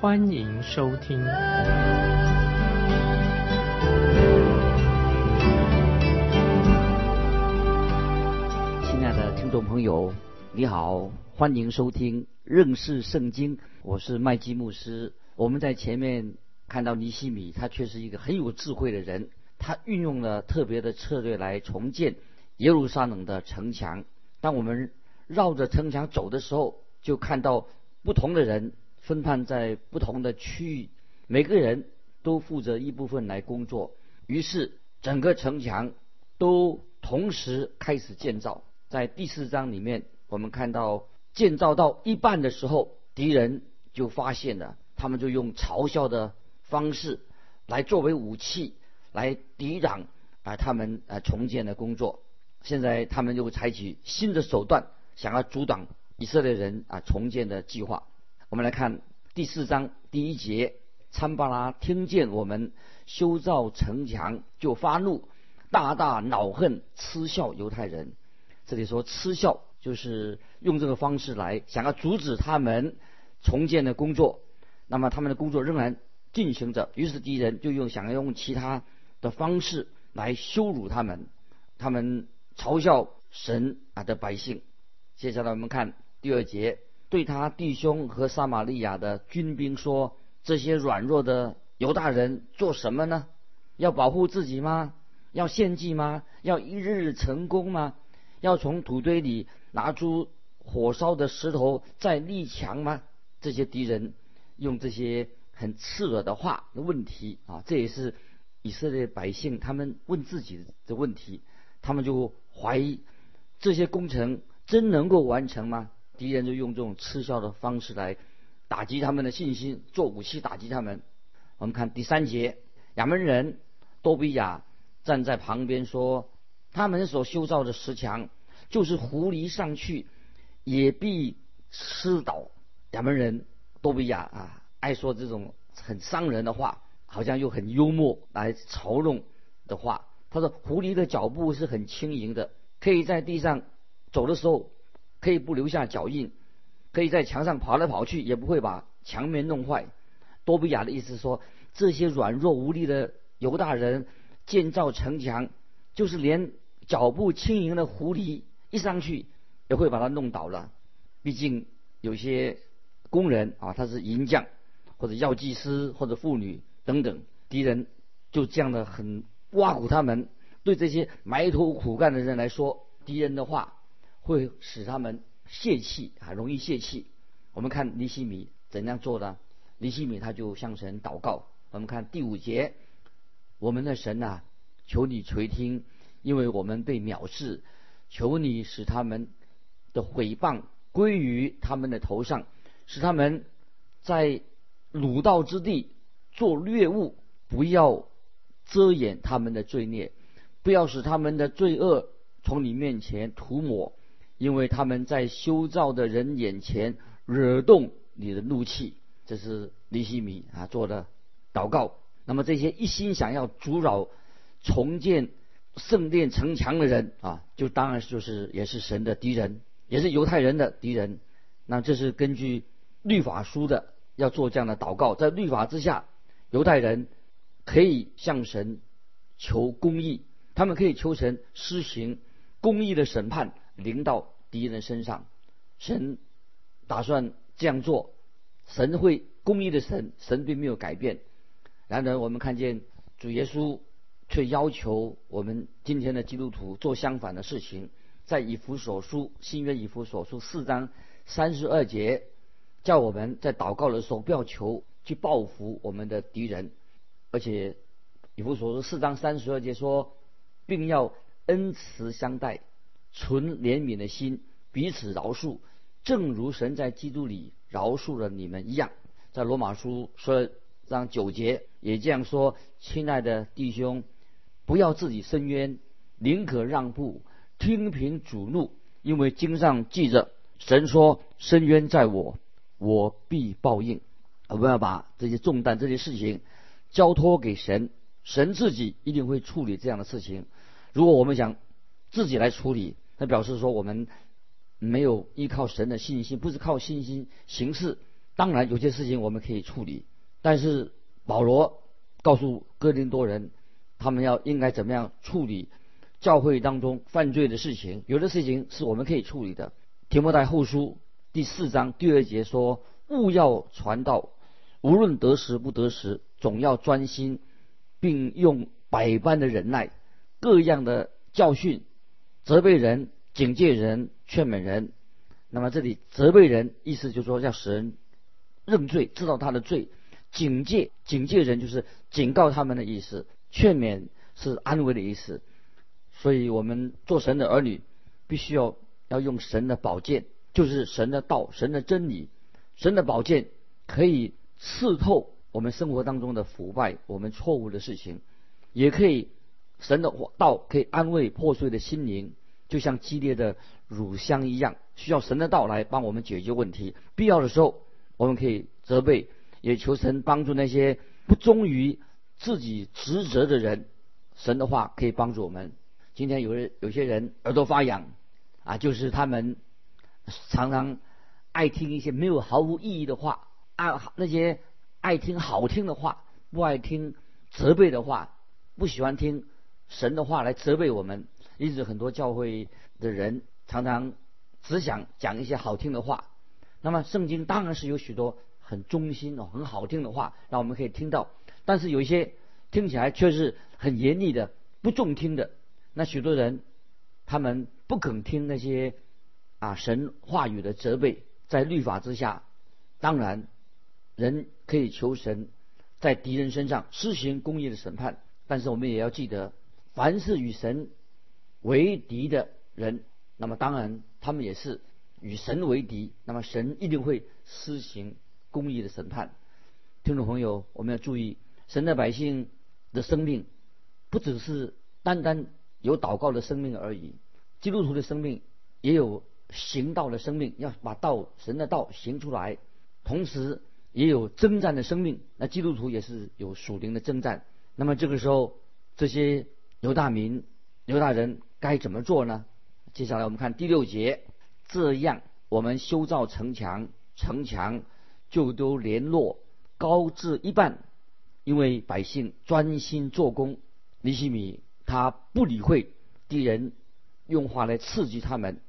欢迎收听。亲爱的听众朋友，你好，欢迎收听认识圣经，我是麦基牧师。我们在前面看到尼西米，他却是一个很有智慧的人。他运用了特别的策略来重建耶路撒冷的城墙。当我们绕着城墙走的时候，就看到不同的人分判在不同的区域，每个人都负责一部分来工作。于是整个城墙都同时开始建造。在第四章里面，我们看到建造到一半的时候，敌人就发现了，他们就用嘲笑的方式来作为武器。来抵挡啊，他们啊重建的工作。现在他们又采取新的手段，想要阻挡以色列人啊重建的计划。我们来看第四章第一节：参巴拉听见我们修造城墙，就发怒，大大恼恨，嗤笑犹太人。这里说嗤笑，就是用这个方式来想要阻止他们重建的工作。那么他们的工作仍然进行着，于是敌人就用想要用其他。的方式来羞辱他们，他们嘲笑神啊的百姓。接下来我们看第二节，对他弟兄和撒玛利亚的军兵说：“这些软弱的犹大人做什么呢？要保护自己吗？要献祭吗？要一日成功吗？要从土堆里拿出火烧的石头再立墙吗？”这些敌人用这些很刺耳的话的问题啊，这也是。以色列百姓他们问自己的问题，他们就怀疑这些工程真能够完成吗？敌人就用这种嗤笑的方式来打击他们的信心，做武器打击他们。我们看第三节，亚门人多比亚站在旁边说：“他们所修造的石墙，就是狐狸上去也必吃倒。”亚门人多比亚啊，爱说这种很伤人的话。好像又很幽默来嘲弄的话，他说：“狐狸的脚步是很轻盈的，可以在地上走的时候可以不留下脚印，可以在墙上跑来跑去，也不会把墙面弄坏。”多比亚的意思说，这些软弱无力的犹大人建造城墙，就是连脚步轻盈的狐狸一上去也会把它弄倒了。毕竟有些工人啊，他是银匠或者药剂师或者妇女。等等，敌人就这样的很挖苦他们。对这些埋头苦干的人来说，敌人的话会使他们泄气啊，容易泄气。我们看尼西米怎样做的？尼西米他就向神祷告。我们看第五节，我们的神呐，求你垂听，因为我们被藐视，求你使他们的毁谤归于他们的头上，使他们在鲁道之地。做掠物，不要遮掩他们的罪孽，不要使他们的罪恶从你面前涂抹，因为他们在修造的人眼前惹动你的怒气。这是尼西米啊做的祷告。那么这些一心想要阻扰重建圣殿城墙的人啊，就当然就是也是神的敌人，也是犹太人的敌人。那这是根据律法书的要做这样的祷告，在律法之下。犹太人可以向神求公义，他们可以求神施行公义的审判，临到敌人身上。神打算这样做，神会公义的神，神并没有改变。然而，我们看见主耶稣却要求我们今天的基督徒做相反的事情。在以弗所书新约以弗所书四章三十二节，叫我们在祷告的时候不要求。去报复我们的敌人，而且以弗所说四章三十二节说，并要恩慈相待，存怜悯的心，彼此饶恕，正如神在基督里饶恕了你们一样。在罗马书说让九节也这样说：“亲爱的弟兄，不要自己伸冤，宁可让步，听凭主怒，因为经上记着，神说：伸冤在我，我必报应。”我们要把这些重担、这些事情交托给神，神自己一定会处理这样的事情。如果我们想自己来处理，那表示说我们没有依靠神的信心，不是靠信心行事。当然，有些事情我们可以处理，但是保罗告诉哥林多人，他们要应该怎么样处理教会当中犯罪的事情。有的事情是我们可以处理的。提摩太后书第四章第二节说：“勿要传道。”无论得时不得时，总要专心，并用百般的忍耐，各样的教训，责备人、警戒人、劝勉人。那么这里责备人，意思就是说要使人认罪，知道他的罪；警戒、警戒人就是警告他们的意思；劝勉是安慰的意思。所以我们做神的儿女，必须要要用神的宝剑，就是神的道、神的真理、神的宝剑可以。刺透我们生活当中的腐败，我们错误的事情，也可以神的道可以安慰破碎的心灵，就像激烈的乳香一样，需要神的道来帮我们解决问题。必要的时候，我们可以责备，也求神帮助那些不忠于自己职责的人。神的话可以帮助我们。今天有人有些人耳朵发痒啊，就是他们常常爱听一些没有毫无意义的话。爱那些爱听好听的话，不爱听责备的话，不喜欢听神的话来责备我们。因此，很多教会的人常常只想讲一些好听的话。那么，圣经当然是有许多很忠心哦、很好听的话，让我们可以听到。但是，有一些听起来却是很严厉的、不中听的。那许多人他们不肯听那些啊神话语的责备，在律法之下，当然。人可以求神在敌人身上施行公义的审判，但是我们也要记得，凡是与神为敌的人，那么当然他们也是与神为敌，那么神一定会施行公义的审判。听众朋友，我们要注意，神的百姓的生命不只是单单有祷告的生命而已，基督徒的生命也有行道的生命，要把道神的道行出来，同时。也有征战的生命，那基督徒也是有属灵的征战。那么这个时候，这些犹大民、犹大人该怎么做呢？接下来我们看第六节，这样我们修造城墙，城墙就都联络高至一半，因为百姓专心做工。尼西米他不理会敌人用话来刺激他们，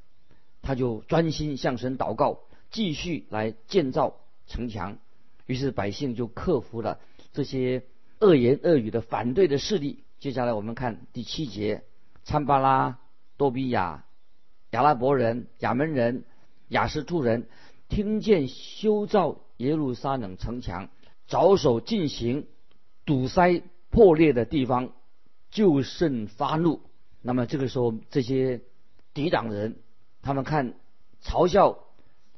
他就专心向神祷告，继续来建造城墙。于是百姓就克服了这些恶言恶语的反对的势力。接下来我们看第七节：参巴拉、多比亚、亚拉伯人、亚门人、亚斯突人，听见修造耶路撒冷城墙，着手进行堵塞破裂的地方，就甚发怒。那么这个时候，这些抵挡人，他们看嘲笑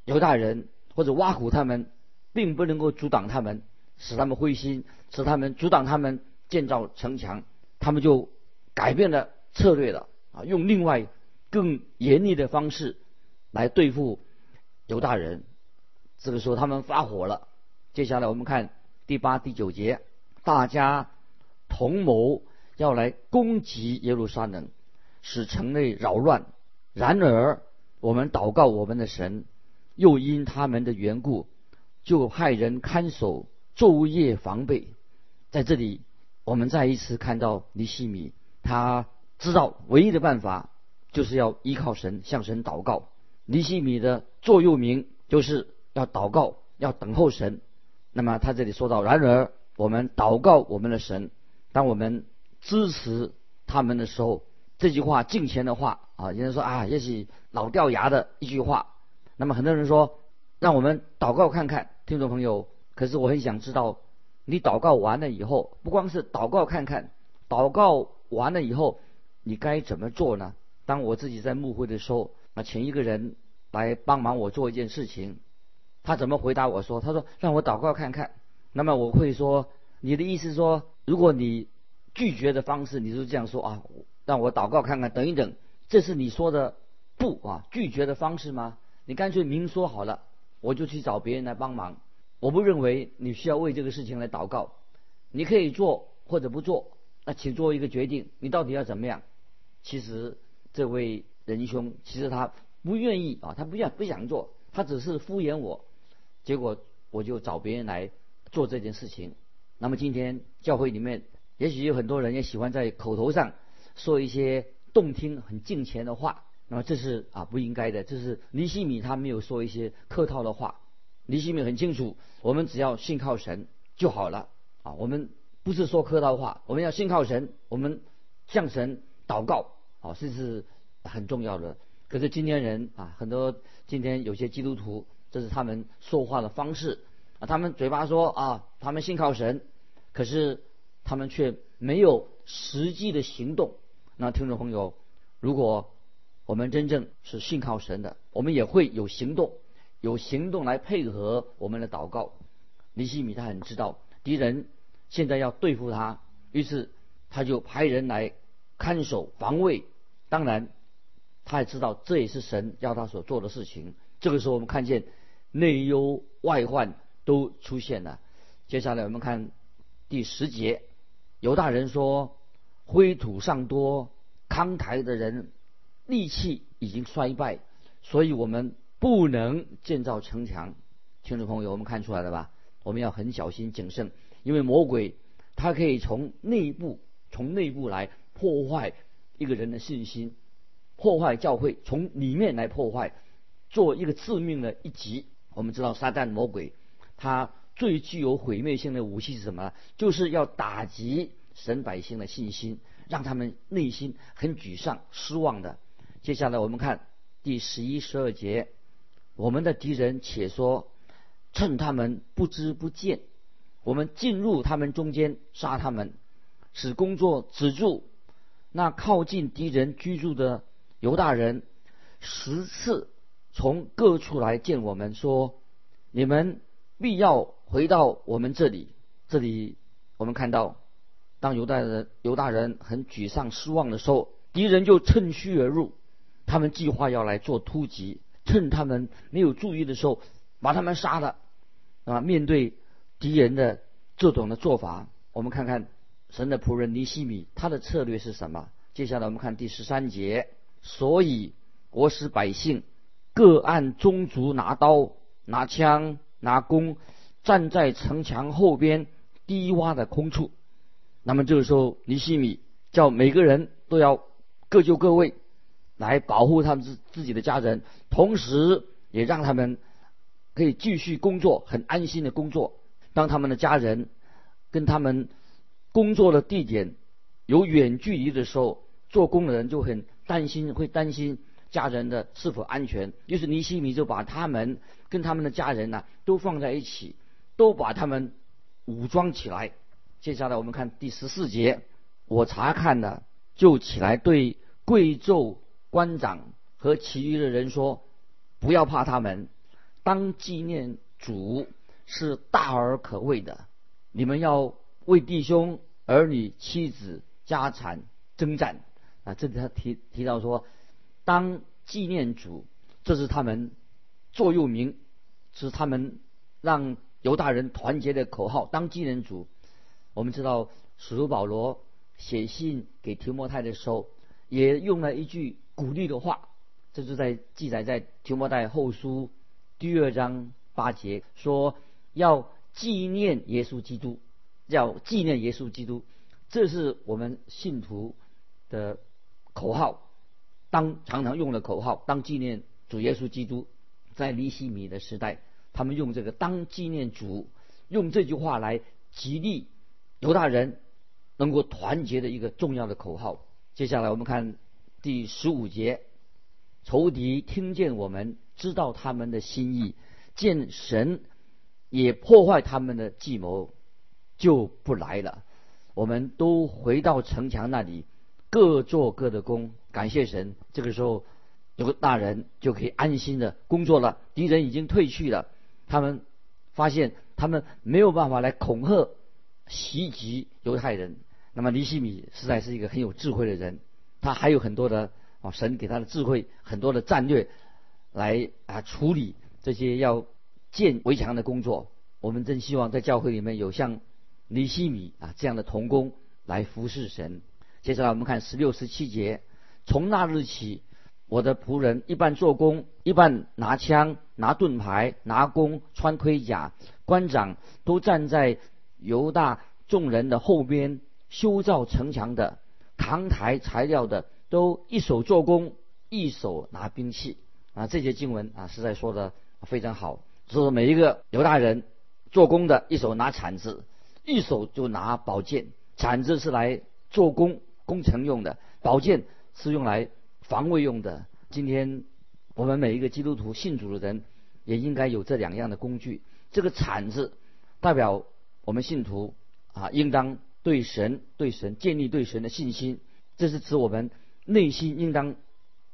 犹大人或者挖苦他们。并不能够阻挡他们，使他们灰心，使他们阻挡他们建造城墙，他们就改变了策略了啊，用另外更严厉的方式来对付犹大人。这个时候他们发火了。接下来我们看第八、第九节，大家同谋要来攻击耶路撒冷，使城内扰乱。然而我们祷告我们的神，又因他们的缘故。就派人看守，昼夜防备。在这里，我们再一次看到尼西米，他知道唯一的办法就是要依靠神，向神祷告。尼西米的座右铭就是要祷告，要等候神。那么他这里说到：然而我们祷告我们的神，当我们支持他们的时候，这句话敬虔的话啊，有人说啊，也许老掉牙的一句话。那么很多人说。让我们祷告看看，听众朋友。可是我很想知道，你祷告完了以后，不光是祷告看看，祷告完了以后，你该怎么做呢？当我自己在牧会的时候，啊，请一个人来帮忙我做一件事情，他怎么回答我说？他说让我祷告看看。那么我会说，你的意思说，如果你拒绝的方式，你是这样说啊，让我祷告看看，等一等，这是你说的不啊拒绝的方式吗？你干脆明说好了，我就去找别人来帮忙。我不认为你需要为这个事情来祷告，你可以做或者不做，那请做一个决定，你到底要怎么样？其实这位仁兄，其实他不愿意啊，他不愿不想做，他只是敷衍我，结果我就找别人来做这件事情。那么今天教会里面，也许有很多人也喜欢在口头上说一些动听、很敬虔的话。那么这是啊不应该的，这是尼西米他没有说一些客套的话。尼西米很清楚，我们只要信靠神就好了啊。我们不是说客套话，我们要信靠神，我们向神祷告啊，这是很重要的。可是今天人啊，很多今天有些基督徒，这是他们说话的方式啊，他们嘴巴说啊，他们信靠神，可是他们却没有实际的行动。那听众朋友，如果我们真正是信靠神的，我们也会有行动，有行动来配合我们的祷告。尼西米他很知道敌人现在要对付他，于是他就派人来看守防卫。当然，他也知道这也是神要他所做的事情。这个时候，我们看见内忧外患都出现了。接下来我们看第十节，犹大人说：“灰土尚多，慷慨的人。”力气已经衰败，所以我们不能建造城墙。听众朋友，我们看出来了吧？我们要很小心谨慎，因为魔鬼他可以从内部从内部来破坏一个人的信心，破坏教会，从里面来破坏，做一个致命的一击。我们知道撒旦魔鬼他最具有毁灭性的武器是什么？就是要打击神百姓的信心，让他们内心很沮丧、失望的。接下来我们看第十一、十二节，我们的敌人且说，趁他们不知不见，我们进入他们中间杀他们，使工作止住。那靠近敌人居住的犹大人十次从各处来见我们，说：你们必要回到我们这里。这里我们看到，当犹大人犹大人很沮丧失望的时候，敌人就趁虚而入。他们计划要来做突击，趁他们没有注意的时候把他们杀了。啊，面对敌人的这种的做法，我们看看神的仆人尼西米他的策略是什么？接下来我们看第十三节，所以我使百姓各按宗族拿刀、拿枪、拿弓，站在城墙后边低洼的空处。那么这个时候，尼西米叫每个人都要各就各位。来保护他们自自己的家人，同时也让他们可以继续工作，很安心的工作。当他们的家人跟他们工作的地点有远距离的时候，做工的人就很担心，会担心家人的是否安全。于是尼西米就把他们跟他们的家人呢都放在一起，都把他们武装起来。接下来我们看第十四节，我查看了，就起来对贵胄。官长和其余的人说：“不要怕他们，当纪念主是大而可畏的。你们要为弟兄、儿女、妻子、家产征战。”啊，这里他提提到说：“当纪念主，这是他们座右铭，是他们让犹大人团结的口号。当纪念主，我们知道使徒保罗写信给提摩太的时候，也用了一句。”鼓励的话，这是在记载在提摩太后书第二章八节，说要纪念耶稣基督，要纪念耶稣基督，这是我们信徒的口号，当常常用的口号。当纪念主耶稣基督，在尼西米的时代，他们用这个当纪念主，用这句话来激励犹大人能够团结的一个重要的口号。接下来我们看。第十五节，仇敌听见我们知道他们的心意，见神也破坏他们的计谋，就不来了。我们都回到城墙那里，各做各的工，感谢神。这个时候，有个大人就可以安心的工作了。敌人已经退去了，他们发现他们没有办法来恐吓、袭击犹太人。那么尼西米实在是一个很有智慧的人，他还有很多的啊神给他的智慧，很多的战略来啊处理这些要建围墙的工作。我们真希望在教会里面有像尼西米啊这样的童工来服侍神。接下来我们看十六、十七节，从那日起。我的仆人一半做工，一半拿枪、拿盾牌、拿弓、穿盔甲。官长都站在犹大众人的后边，修造城墙的、扛抬材料的，都一手做工，一手拿兵器。啊，这些经文啊，实在说的非常好。说每一个犹大人做工的，一手拿铲子，一手就拿宝剑。铲子是来做工工程用的，宝剑是用来。防卫用的。今天我们每一个基督徒信主的人，也应该有这两样的工具。这个铲子代表我们信徒啊，应当对神、对神建立对神的信心。这是指我们内心应当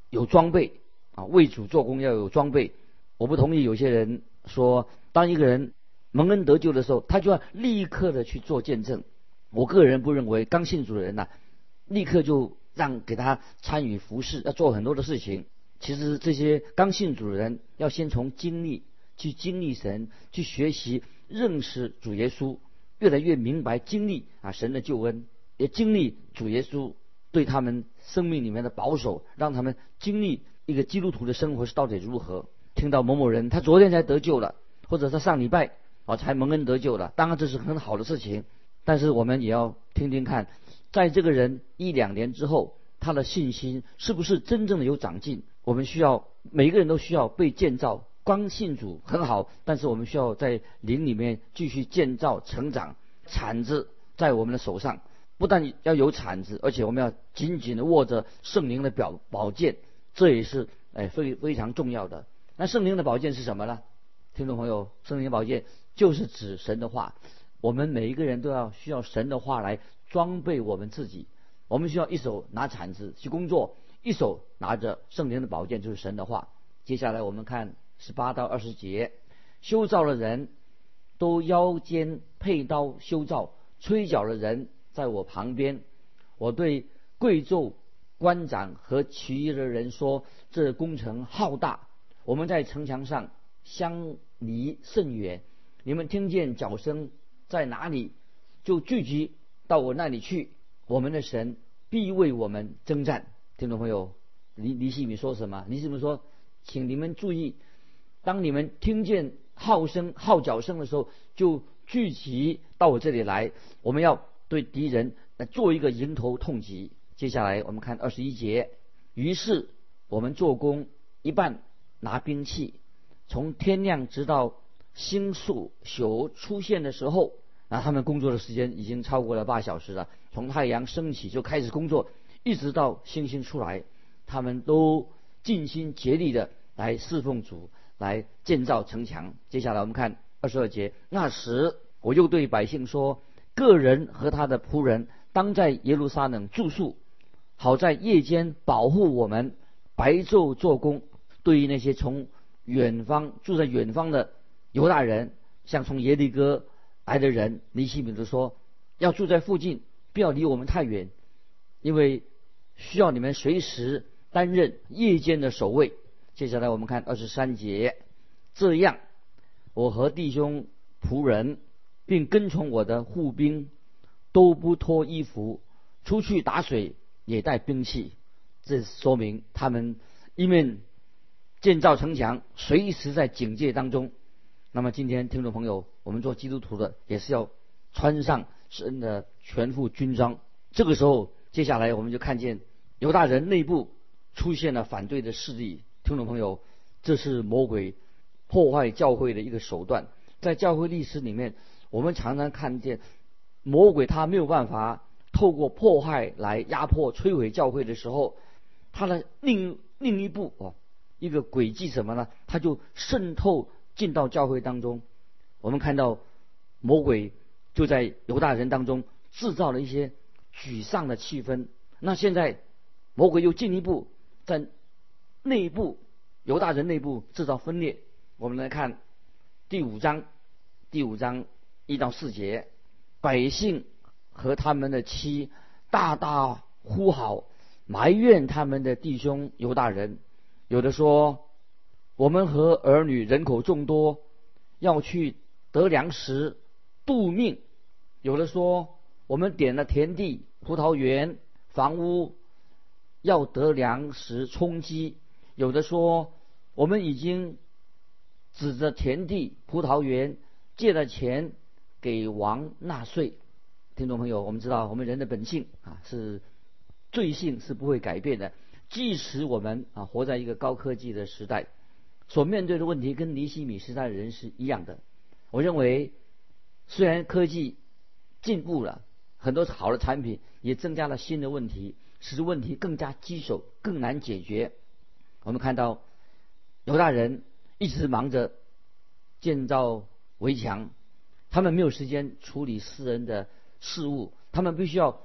有装备啊，为主做工要有装备。我不同意有些人说，当一个人蒙恩得救的时候，他就要立刻的去做见证。我个人不认为刚信主的人呐，立刻就。让给他参与服侍，要做很多的事情。其实这些刚信主的人，要先从经历去经历神，去学习认识主耶稣，越来越明白经历啊神的救恩，也经历主耶稣对他们生命里面的保守，让他们经历一个基督徒的生活是到底如何。听到某某人他昨天才得救了，或者他上礼拜啊才蒙恩得救了，当然这是很好的事情。但是我们也要听听看。在这个人一两年之后，他的信心是不是真正的有长进？我们需要每个人都需要被建造。光信主很好，但是我们需要在灵里面继续建造成长。铲子在我们的手上，不但要有铲子，而且我们要紧紧的握着圣灵的表宝剑，这也是哎非非常重要的。那圣灵的宝剑是什么呢？听众朋友，圣灵宝剑就是指神的话。我们每一个人都要需要神的话来。装备我们自己，我们需要一手拿铲子去工作，一手拿着圣灵的宝剑，就是神的话。接下来我们看十八到二十节，修造的人都腰间佩刀修造，吹角的人在我旁边。我对贵胄官长和其余的人说：“这工程浩大，我们在城墙上相离甚远，你们听见脚声在哪里，就聚集。”到我那里去，我们的神必为我们征战。听众朋友，李李希米说什么？李希米说，请你们注意，当你们听见号声、号角声的时候，就聚集到我这里来。我们要对敌人做一个迎头痛击。接下来我们看二十一节。于是我们做工一半拿兵器，从天亮直到星宿宿出现的时候。那他们工作的时间已经超过了八小时了，从太阳升起就开始工作，一直到星星出来，他们都尽心竭力的来侍奉主，来建造城墙。接下来我们看二十二节，那时我又对百姓说：个人和他的仆人当在耶路撒冷住宿，好在夜间保护我们，白昼做工。对于那些从远方住在远方的犹大人，像从耶利哥。来的人，尼西米就说：“要住在附近，不要离我们太远，因为需要你们随时担任夜间的守卫。”接下来我们看二十三节，这样我和弟兄仆人，并跟从我的护兵，都不脱衣服，出去打水也带兵器。这说明他们一面建造城墙，随时在警戒当中。那么今天听众朋友，我们做基督徒的也是要穿上神的全副军装。这个时候，接下来我们就看见犹大人内部出现了反对的势力。听众朋友，这是魔鬼破坏教会的一个手段。在教会历史里面，我们常常看见魔鬼他没有办法透过迫害来压迫摧毁教会的时候，他的另另一步哦，一个诡计什么呢？他就渗透。进到教会当中，我们看到魔鬼就在犹大人当中制造了一些沮丧的气氛。那现在魔鬼又进一步在内部犹大人内部制造分裂。我们来看第五章第五章一到四节，百姓和他们的妻大大呼号，埋怨他们的弟兄犹大人。有的说，我们和儿女人口众多，要去得粮食度命；有的说，我们点了田地、葡萄园、房屋，要得粮食充饥；有的说，我们已经指着田地、葡萄园借了钱给王纳税。听众朋友，我们知道我们人的本性啊，是罪性是不会改变的。即使我们啊活在一个高科技的时代，所面对的问题跟尼西米时代的人是一样的。我认为，虽然科技进步了，很多好的产品也增加了新的问题，使问题更加棘手、更难解决。我们看到犹大人一直忙着建造围墙，他们没有时间处理私人的事务，他们必须要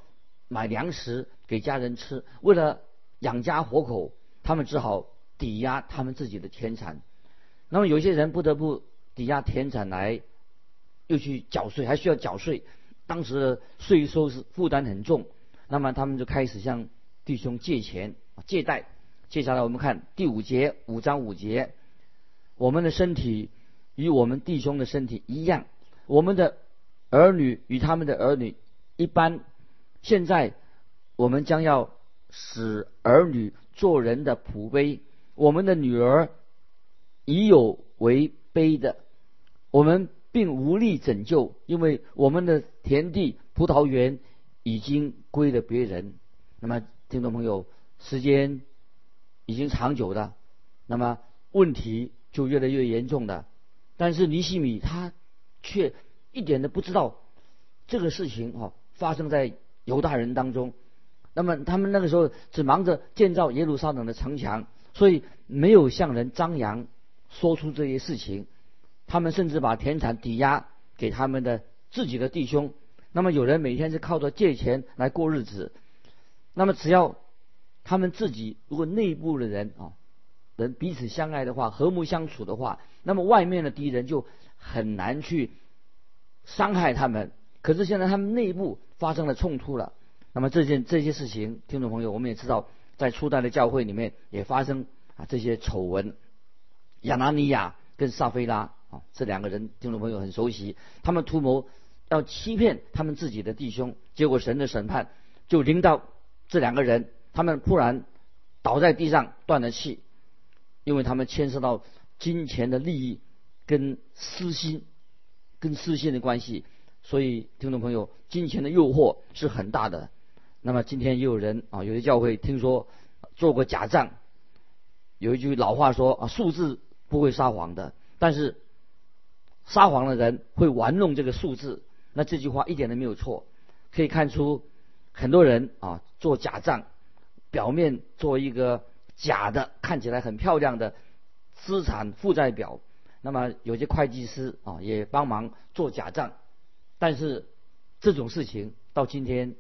买粮食给家人吃，为了。养家活口，他们只好抵押他们自己的田产。那么有些人不得不抵押田产来，又去缴税，还需要缴税。当时的税收是负担很重，那么他们就开始向弟兄借钱、借贷。接下来我们看第五节，五章五节：我们的身体与我们弟兄的身体一样，我们的儿女与他们的儿女一般。现在我们将要。使儿女做人的仆卑，我们的女儿已有为卑的，我们并无力拯救，因为我们的田地、葡萄园已经归了别人。那么，听众朋友，时间已经长久的，那么问题就越来越严重的。但是尼西米他却一点都不知道这个事情哦，发生在犹大人当中。那么他们那个时候只忙着建造耶路撒冷的城墙，所以没有向人张扬说出这些事情。他们甚至把田产抵押给他们的自己的弟兄。那么有人每天是靠着借钱来过日子。那么只要他们自己如果内部的人啊，人彼此相爱的话，和睦相处的话，那么外面的敌人就很难去伤害他们。可是现在他们内部发生了冲突了。那么这件这些事情，听众朋友，我们也知道，在初代的教会里面也发生啊这些丑闻。亚拿尼亚跟撒菲拉啊这两个人，听众朋友很熟悉，他们图谋要欺骗他们自己的弟兄，结果神的审判就临到这两个人，他们突然倒在地上断了气，因为他们牵涉到金钱的利益跟私心跟私心的关系，所以听众朋友，金钱的诱惑是很大的。那么今天也有人啊，有些教会听说做过假账，有一句老话说啊，数字不会撒谎的，但是撒谎的人会玩弄这个数字。那这句话一点都没有错，可以看出很多人啊做假账，表面做一个假的，看起来很漂亮的资产负债表。那么有些会计师啊也帮忙做假账，但是这种事情到今天。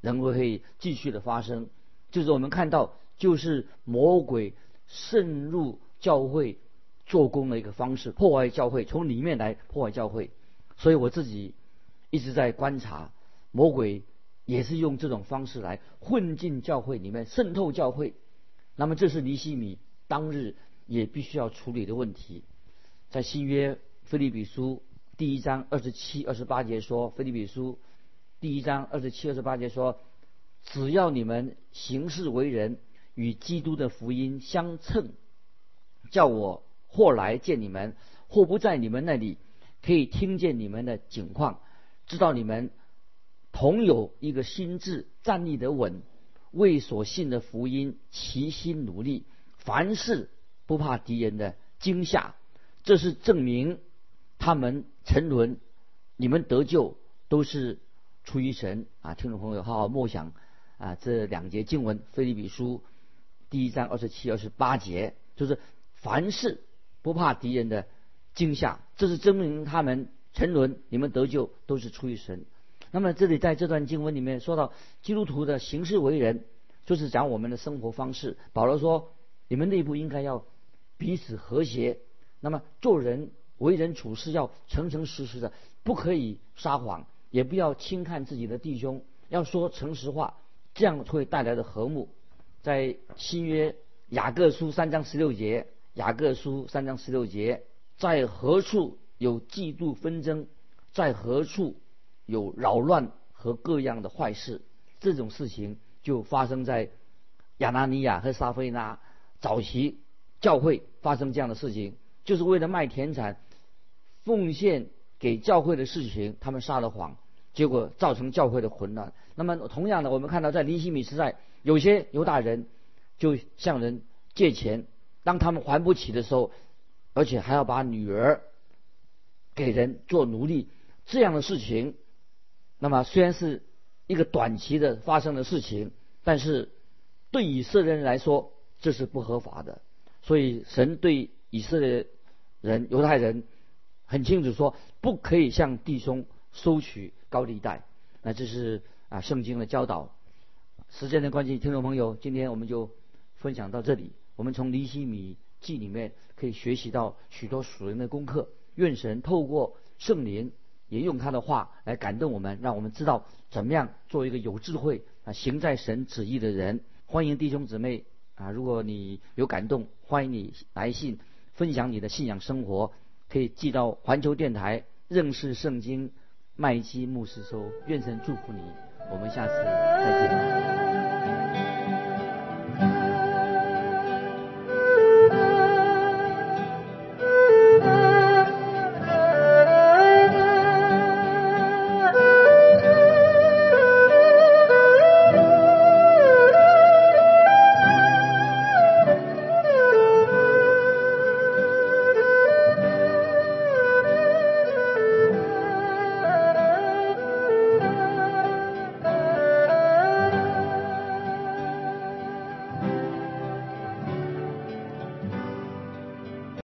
仍会继续的发生，就是我们看到，就是魔鬼渗入教会做工的一个方式，破坏教会，从里面来破坏教会。所以我自己一直在观察，魔鬼也是用这种方式来混进教会里面，渗透教会。那么这是尼西米当日也必须要处理的问题。在新约菲利比书第一章二十七、二十八节说，菲利比书。第一章二十七、二十八节说：“只要你们行事为人与基督的福音相称，叫我或来见你们，或不在你们那里，可以听见你们的景况，知道你们同有一个心智，站立得稳，为所信的福音齐心努力，凡事不怕敌人的惊吓。这是证明他们沉沦，你们得救都是。”出于神啊，听众朋友，好好默想啊，这两节经文，《菲利比书》第一章二十七、二十八节，就是凡事不怕敌人的惊吓，这是证明他们沉沦，你们得救都是出于神。那么这里在这段经文里面说到基督徒的行事为人，就是讲我们的生活方式。保罗说，你们内部应该要彼此和谐。那么做人为人处事要诚诚实实的，不可以撒谎，也不要轻看自己的弟兄，要说诚实话，这样会带来的和睦。在新约雅各书三章十六节，雅各书三章十六节，在何处有嫉妒纷争，在何处有扰乱和各样的坏事，这种事情就发生在亚拿尼亚和撒菲拿早期教会发生这样的事情，就是为了卖田产。奉献给教会的事情，他们撒了谎，结果造成教会的混乱。那么同样的，我们看到在尼西米时代，有些犹大人就向人借钱，当他们还不起的时候，而且还要把女儿给人做奴隶，这样的事情，那么虽然是一个短期的发生的事情，但是对以色列人来说这是不合法的。所以神对以色列人、犹太人。很清楚说，不可以向弟兄收取高利贷。那这是啊圣经的教导。时间的关系，听众朋友，今天我们就分享到这里。我们从尼西米记里面可以学习到许多属灵的功课。愿神透过圣灵，也用他的话来感动我们，让我们知道怎么样做一个有智慧啊行在神旨意的人。欢迎弟兄姊妹啊，如果你有感动，欢迎你来信分享你的信仰生活。可以寄到环球电台认识圣经麦基牧师收，愿神祝福你，我们下次再见。